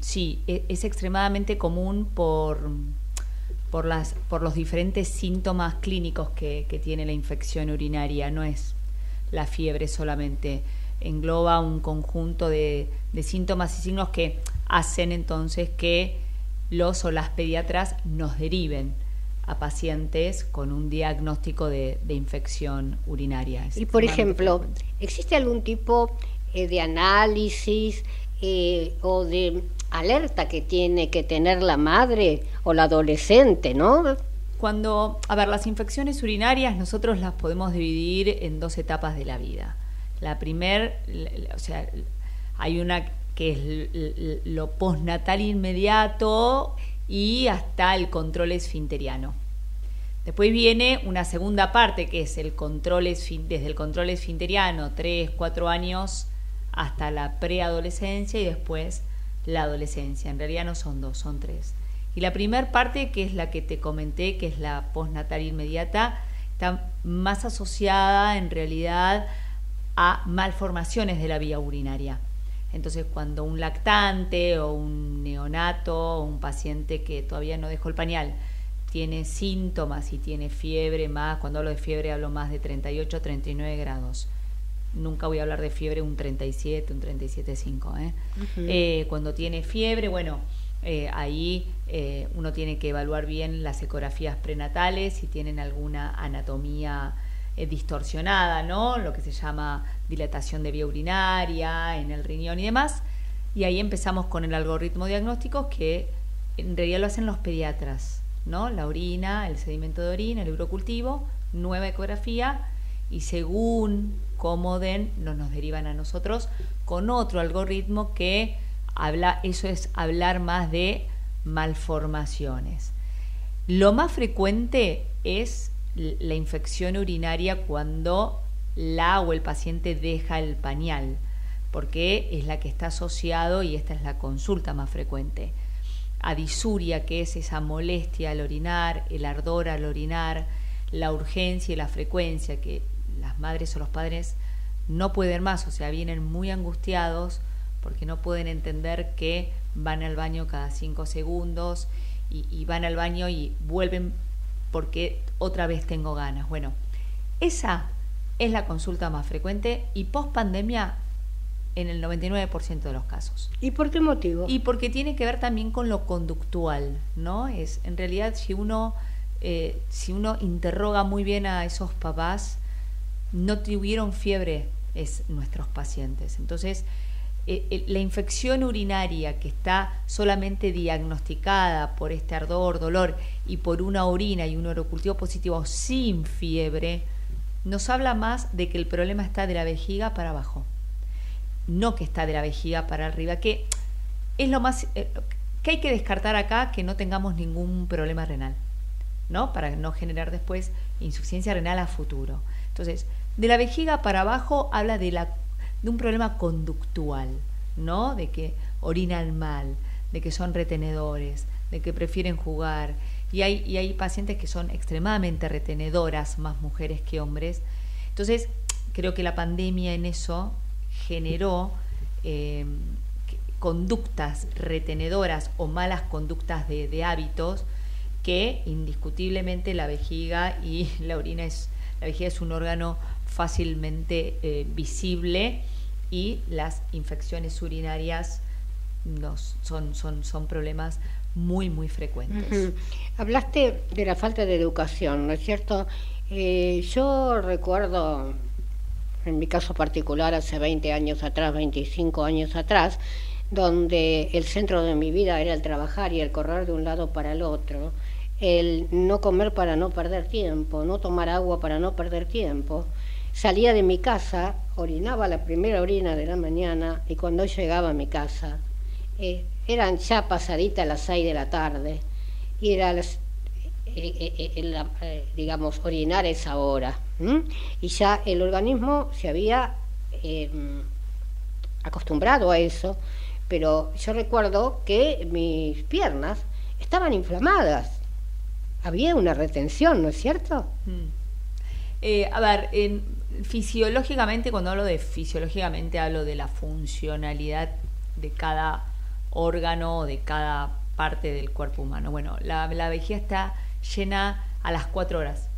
sí, e, es, extremadamente común por, por, las, por los diferentes síntomas clínicos que, tiene la infección urinaria, no es la fiebre solamente, engloba un conjunto de, síntomas y signos que hacen entonces que los o las pediatras nos deriven a pacientes con un diagnóstico de, infección urinaria. y por ejemplo, ¿existe algún tipo eh, de análisis eh, o de alerta que tiene que tener la madre o la adolescente, ¿no? Cuando, a ver, las infecciones urinarias nosotros las podemos dividir en dos etapas de la vida. La primer, o sea, hay una que es lo postnatal inmediato y hasta el control esfinteriano. Después viene una segunda parte que es el control desde el control esfinteriano, 3, 4 años hasta la preadolescencia y después la adolescencia. En realidad no son dos, son tres. Y la primera parte, que es la que te comenté, que es la postnatal inmediata, está más asociada en realidad a malformaciones de la vía urinaria. Entonces, cuando un lactante o un neonato o un paciente que todavía no dejó el pañal tiene síntomas y tiene fiebre más, cuando hablo de fiebre hablo más de 38 39 grados, nunca voy a hablar de fiebre un 37, un 37,5. ¿eh? eh, cuando tiene fiebre, bueno, eh, ahí eh, uno tiene que evaluar bien las ecografías prenatales, si tienen alguna anatomía distorsionada, ¿no? Lo que se llama dilatación de vía urinaria en el riñón y demás. Y ahí empezamos con el algoritmo diagnóstico que en realidad lo hacen los pediatras, ¿no? La orina, el sedimento de orina, el urocultivo, nueva ecografía y según cómo den, no nos derivan a nosotros con otro algoritmo que habla, eso es hablar más de malformaciones. Lo más frecuente es la infección urinaria cuando la o el paciente deja el pañal, porque es la que está asociado y esta es la consulta más frecuente. A disuria, que es esa molestia al orinar, el ardor al orinar, la urgencia y la frecuencia, que las madres o los padres no pueden más, o sea, vienen muy angustiados porque no pueden entender que van al baño cada cinco segundos y, y van al baño y vuelven porque otra vez tengo ganas. Bueno, esa es la consulta más frecuente y post pandemia en el 99% de los casos. ¿Y por qué motivo? Y porque tiene que ver también con lo conductual, ¿no? Es en realidad si uno eh, si uno interroga muy bien a esos papás, no tuvieron fiebre es nuestros pacientes. Entonces, eh, la infección urinaria que está solamente diagnosticada por este ardor, dolor y por una orina y un orocultivo positivo sin fiebre, nos habla más de que el problema está de la vejiga para abajo, no que está de la vejiga para arriba, que es lo más eh, que hay que descartar acá que no tengamos ningún problema renal, ¿no? Para no generar después insuficiencia renal a futuro. Entonces, de la vejiga para abajo habla de la de un problema conductual, ¿no? De que orinan mal, de que son retenedores, de que prefieren jugar. Y hay, y hay pacientes que son extremadamente retenedoras, más mujeres que hombres. Entonces, creo que la pandemia en eso generó eh, conductas retenedoras o malas conductas de, hábitos que indiscutiblemente la vejiga y la orina es, la vejiga es un órgano fácilmente eh, visible y las infecciones urinarias son, son, son problemas muy, muy frecuentes. Hablaste de la falta de educación, ¿no es cierto? Eh, yo recuerdo, en mi caso particular, hace 20 años atrás, 25 años atrás, donde el centro de mi vida era el trabajar y el correr de un lado para el otro, el no comer para no perder tiempo, no tomar agua para no perder tiempo salía de mi casa, orinaba la primera orina de la mañana y cuando llegaba a mi casa eh, eran ya pasaditas las seis de la tarde y era eh, eh, digamos orinar esa hora y ya el organismo se había em, acostumbrado a eso pero yo recuerdo que mis piernas estaban inflamadas. Había una retención no es cierto mm. a ver en fisiológicamente, cuando hablo de fisiológicamente, hablo de la funcionalidad de cada órgano o de cada parte del cuerpo humano. Bueno, la, vejiga está llena a las cuatro horas.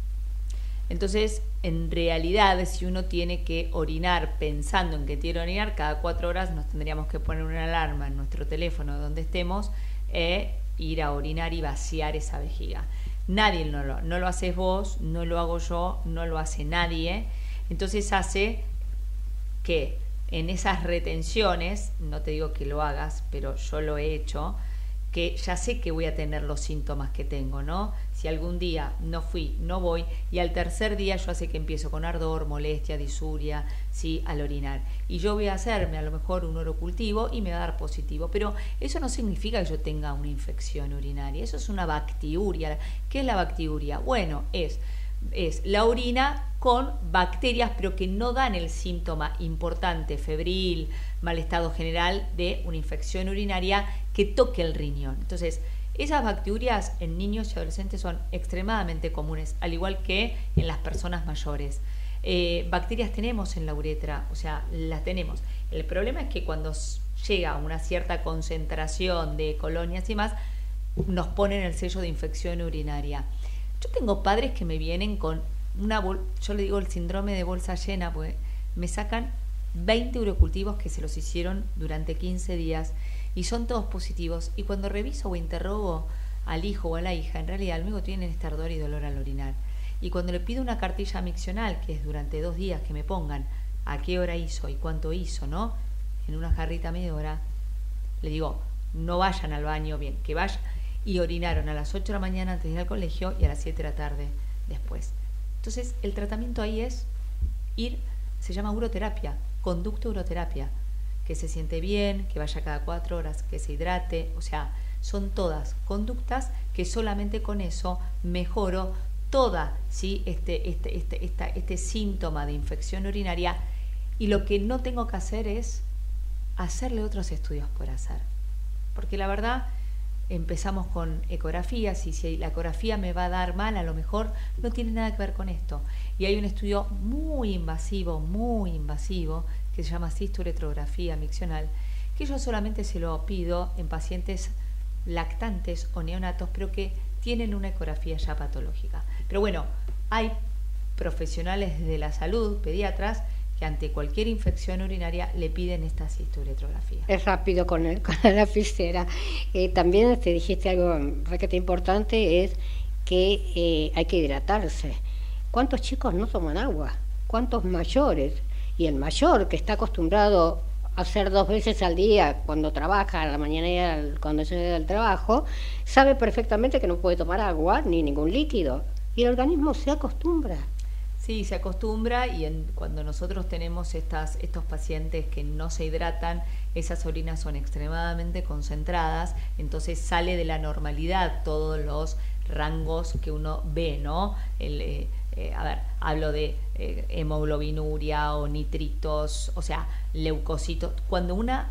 Entonces, en realidad, si uno tiene que orinar pensando en que tiene orinar, cada cuatro horas nos tendríamos que poner una alarma en nuestro teléfono donde estemos e ir a orinar y vaciar esa vejiga. Nadie no lo, no lo vos, no lo hago yo, no lo hace nadie entonces hace que en esas retenciones, no te digo que lo hagas, pero yo lo he hecho, que ya sé que voy a tener los síntomas que tengo, ¿no? Si algún día no fui, no voy, y al tercer día yo sé que empiezo con ardor, molestia, disuria, ¿sí? Al orinar. Y yo voy a hacerme a lo mejor un orocultivo y me va a dar positivo, pero eso no significa que yo tenga una infección urinaria, eso es una bacteriuria. ¿Qué es la bacteriuria? Bueno, es es la orina con bacterias, pero que no dan el síntoma importante, febril, mal estado general de una infección urinaria que toque el riñón. Entonces, esas bacterias en niños y adolescentes son extremadamente comunes, al igual que en las personas mayores. Eh, bacterias tenemos en la uretra, o sea, las tenemos. El problema es que cuando llega a una cierta concentración de colonias y más, nos ponen el sello de infección urinaria. Yo tengo padres que me vienen con una yo le digo el síndrome de bolsa llena, pues me sacan 20 urocultivos que se los hicieron durante 15 días y son todos positivos. Y cuando reviso o interrogo al hijo o a la hija, en realidad el único tienen este ardor y dolor al orinar. Y cuando le pido una cartilla miccional, que es durante dos días que me pongan a qué hora hizo y cuánto hizo, ¿no? En una jarrita media hora, le digo, no vayan al baño bien, que vayan y orinaron a las 8 de la mañana antes de ir al colegio y a las 7 de la tarde después. Entonces, el tratamiento ahí es ir, se llama uroterapia, conducto uroterapia, que se siente bien, que vaya cada cuatro horas, que se hidrate, o sea, son todas conductas que solamente con eso mejoro toda ¿sí? este, este, este, este síntoma de infección urinaria y lo que no tengo que hacer es hacerle otros estudios por hacer. Porque la verdad, empezamos con ecografías y si la ecografía me va a dar mal, a lo mejor no tiene nada que ver con esto. Y hay un estudio muy invasivo, muy invasivo, que se llama cistoretrografía miccional, que yo solamente se lo pido en pacientes lactantes o neonatos, pero que tienen una ecografía ya patológica. Pero bueno, hay profesionales de la salud, pediatras, que ante cualquier infección urinaria le piden esta cistoretrografía. Es rápido con, el, con la lapicera. Eh, también te dijiste algo requete importante, es que eh, hay que hidratarse. ¿Cuántos chicos no toman agua? ¿Cuántos mayores? Y el mayor que está acostumbrado a hacer dos veces al día cuando trabaja, a la mañana y cuando llega del trabajo, sabe perfectamente que no puede tomar agua ni ningún líquido. Y el organismo se acostumbra. Sí, se acostumbra y en, cuando nosotros tenemos estas, estos pacientes que no se hidratan, esas orinas son extremadamente concentradas, entonces sale de la normalidad todos los rangos que uno ve, ¿no? El, eh, eh, a ver, hablo de eh, hemoglobinuria o nitritos, o sea, leucocitos. Cuando una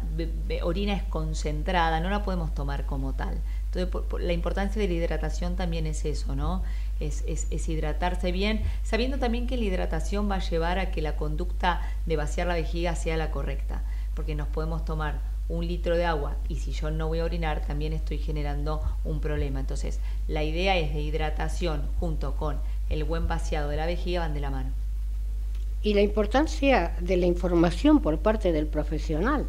orina es concentrada, no la podemos tomar como tal. Entonces, la importancia de la hidratación también es eso, ¿no? Es, es, hidratarse bien, sabiendo también que la hidratación va a llevar a que la conducta de vaciar la vejiga sea la correcta, porque nos podemos tomar un litro de agua y si yo no voy a orinar también estoy generando un problema. Entonces, la idea es de hidratación junto con el buen vaciado de la vejiga van de la mano. Y la importancia de la información por parte del profesional,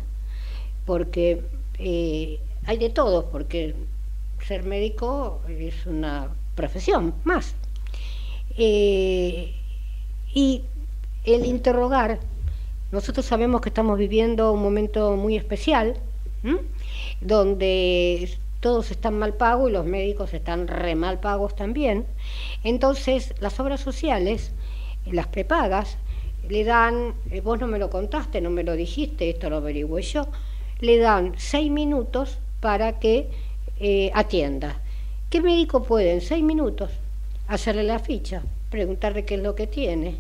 porque eh, hay de todo, porque ser médico es una profesión más. Eh, y el interrogar, nosotros sabemos que estamos viviendo un momento muy especial, donde todos están mal pagos y los médicos están re mal pagos también. Entonces, las obras sociales, las prepagas, le dan, eh, vos no me lo contaste, no me lo dijiste, esto lo averigüé yo, le dan seis minutos para que eh, atienda. ¿Qué médico puede en seis minutos hacerle la ficha, preguntarle qué es lo que tiene?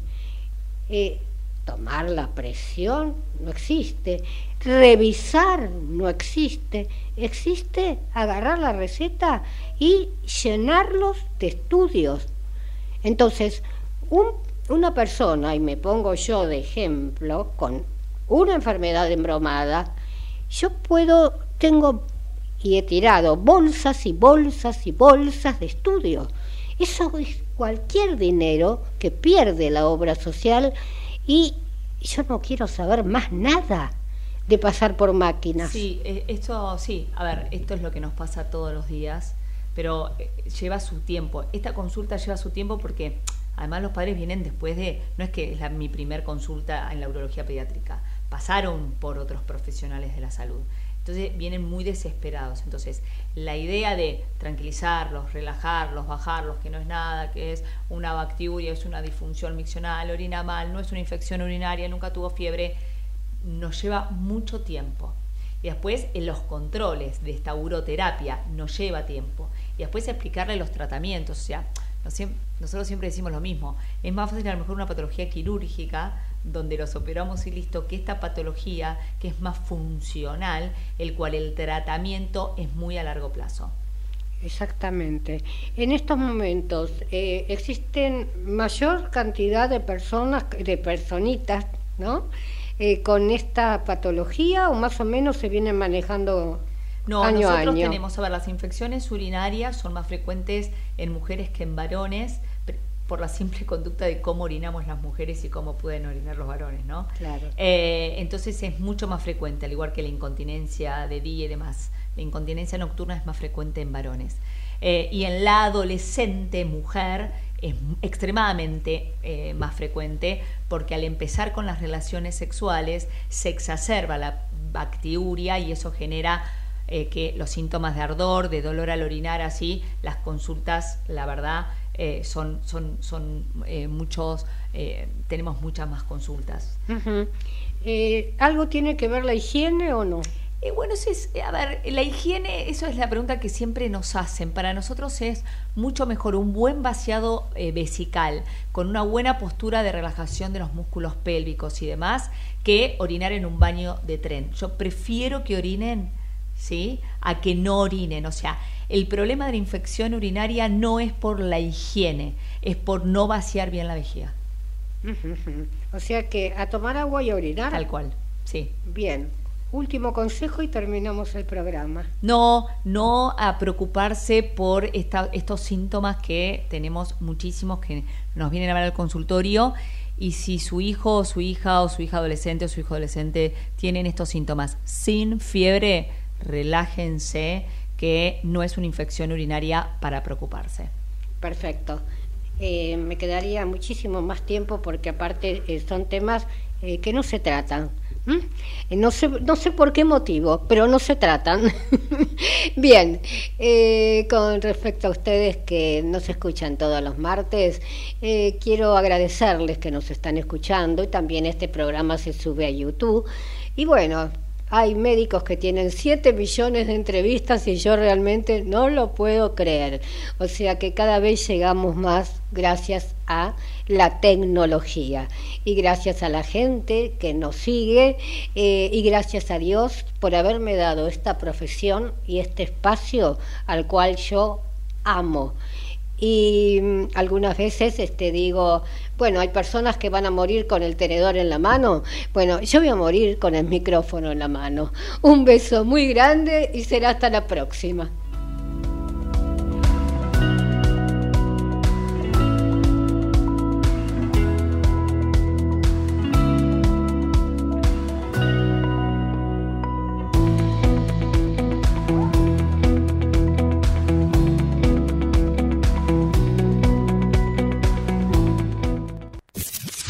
Eh, tomar la presión no existe, revisar no existe, existe agarrar la receta y llenarlos de estudios. Entonces, una persona, y me pongo yo de ejemplo, con una enfermedad embromada, yo puedo, tengo y he tirado bolsas y bolsas y bolsas de estudio. Eso es cualquier dinero que pierde la obra social y yo no quiero saber más nada de pasar por máquinas. Sí, eh, esto sí, a ver, esto es lo que nos pasa todos los días, pero eh, lleva su tiempo. Esta consulta lleva su tiempo porque además los padres vienen después de, no es que es mi primer consulta en la urología pediátrica, pasaron por otros profesionales de la salud. Entonces vienen muy desesperados. Entonces, la idea de tranquilizarlos, relajarlos, bajarlos, que no es nada, que es una bacteria, es una disfunción miccional, orina mal, no es una infección urinaria, nunca tuvo fiebre, nos lleva mucho tiempo. Y después en los controles de esta uroterapia nos lleva tiempo. Y después explicarle los tratamientos. O sea, nosotros siempre decimos lo mismo. Es más fácil a lo mejor una patología quirúrgica donde los operamos y listo, que esta patología que es más funcional, el cual el tratamiento es muy a largo plazo. Exactamente. En estos momentos eh, existen mayor cantidad de personas, de personitas, ¿no? Eh, con esta patología o más o menos se vienen manejando no, nosotros tenemos, a ver, las infecciones urinarias son más frecuentes en mujeres que en varones por la simple conducta de cómo orinamos las mujeres y cómo pueden orinar los varones, ¿no? Claro. Eh, entonces es mucho más frecuente, al igual que la incontinencia de día y demás. La incontinencia nocturna es más frecuente en varones. Eh, y en la adolescente mujer es extremadamente eh, más frecuente porque al empezar con las relaciones sexuales se exacerba la bacteriuria y eso genera que los síntomas de ardor, de dolor al orinar, así, las consultas, la verdad, eh, son, son, son eh, muchos, eh, tenemos muchas más consultas. ¿Algo tiene que ver la higiene o no? Bueno, es, a ver, la higiene, eso es la pregunta que siempre nos hacen. Para nosotros es mucho mejor un buen vaciado vesical, con una buena postura de relajación de los músculos pélvicos y demás, que orinar en un baño de tren. Yo prefiero que orinen, ¿sí? A que no orinen. O sea, el problema de la infección urinaria no es por la higiene, es por no vaciar bien la vejiga. O sea que a tomar agua y a orinar. Tal cual, sí. Bien, Último consejo y terminamos el programa. No, no a preocuparse por estos síntomas que tenemos muchísimos que nos vienen a ver al consultorio y si su hijo o su hija o su hija adolescente o su hijo adolescente tienen estos síntomas sin fiebre, relájense que no es una infección urinaria para preocuparse. Perfecto. Eh, me quedaría muchísimo más tiempo porque aparte eh, son temas eh, que no se tratan. No sé, no sé por qué motivo, pero no se tratan. Bien, con respecto a ustedes que nos escuchan todos los martes, quiero agradecerles que nos están escuchando y también este programa se sube a YouTube. Y bueno, hay médicos que tienen 7 millones de entrevistas y yo realmente no lo puedo creer. O sea que cada vez llegamos más gracias a la tecnología y gracias a la gente que nos sigue eh, y gracias a Dios por haberme dado esta profesión y este espacio al cual yo amo y mm, algunas veces este digo, bueno, hay personas que van a morir con el tenedor en la mano. Bueno, yo voy a morir con el micrófono en la mano. Un beso muy grande y será hasta la próxima.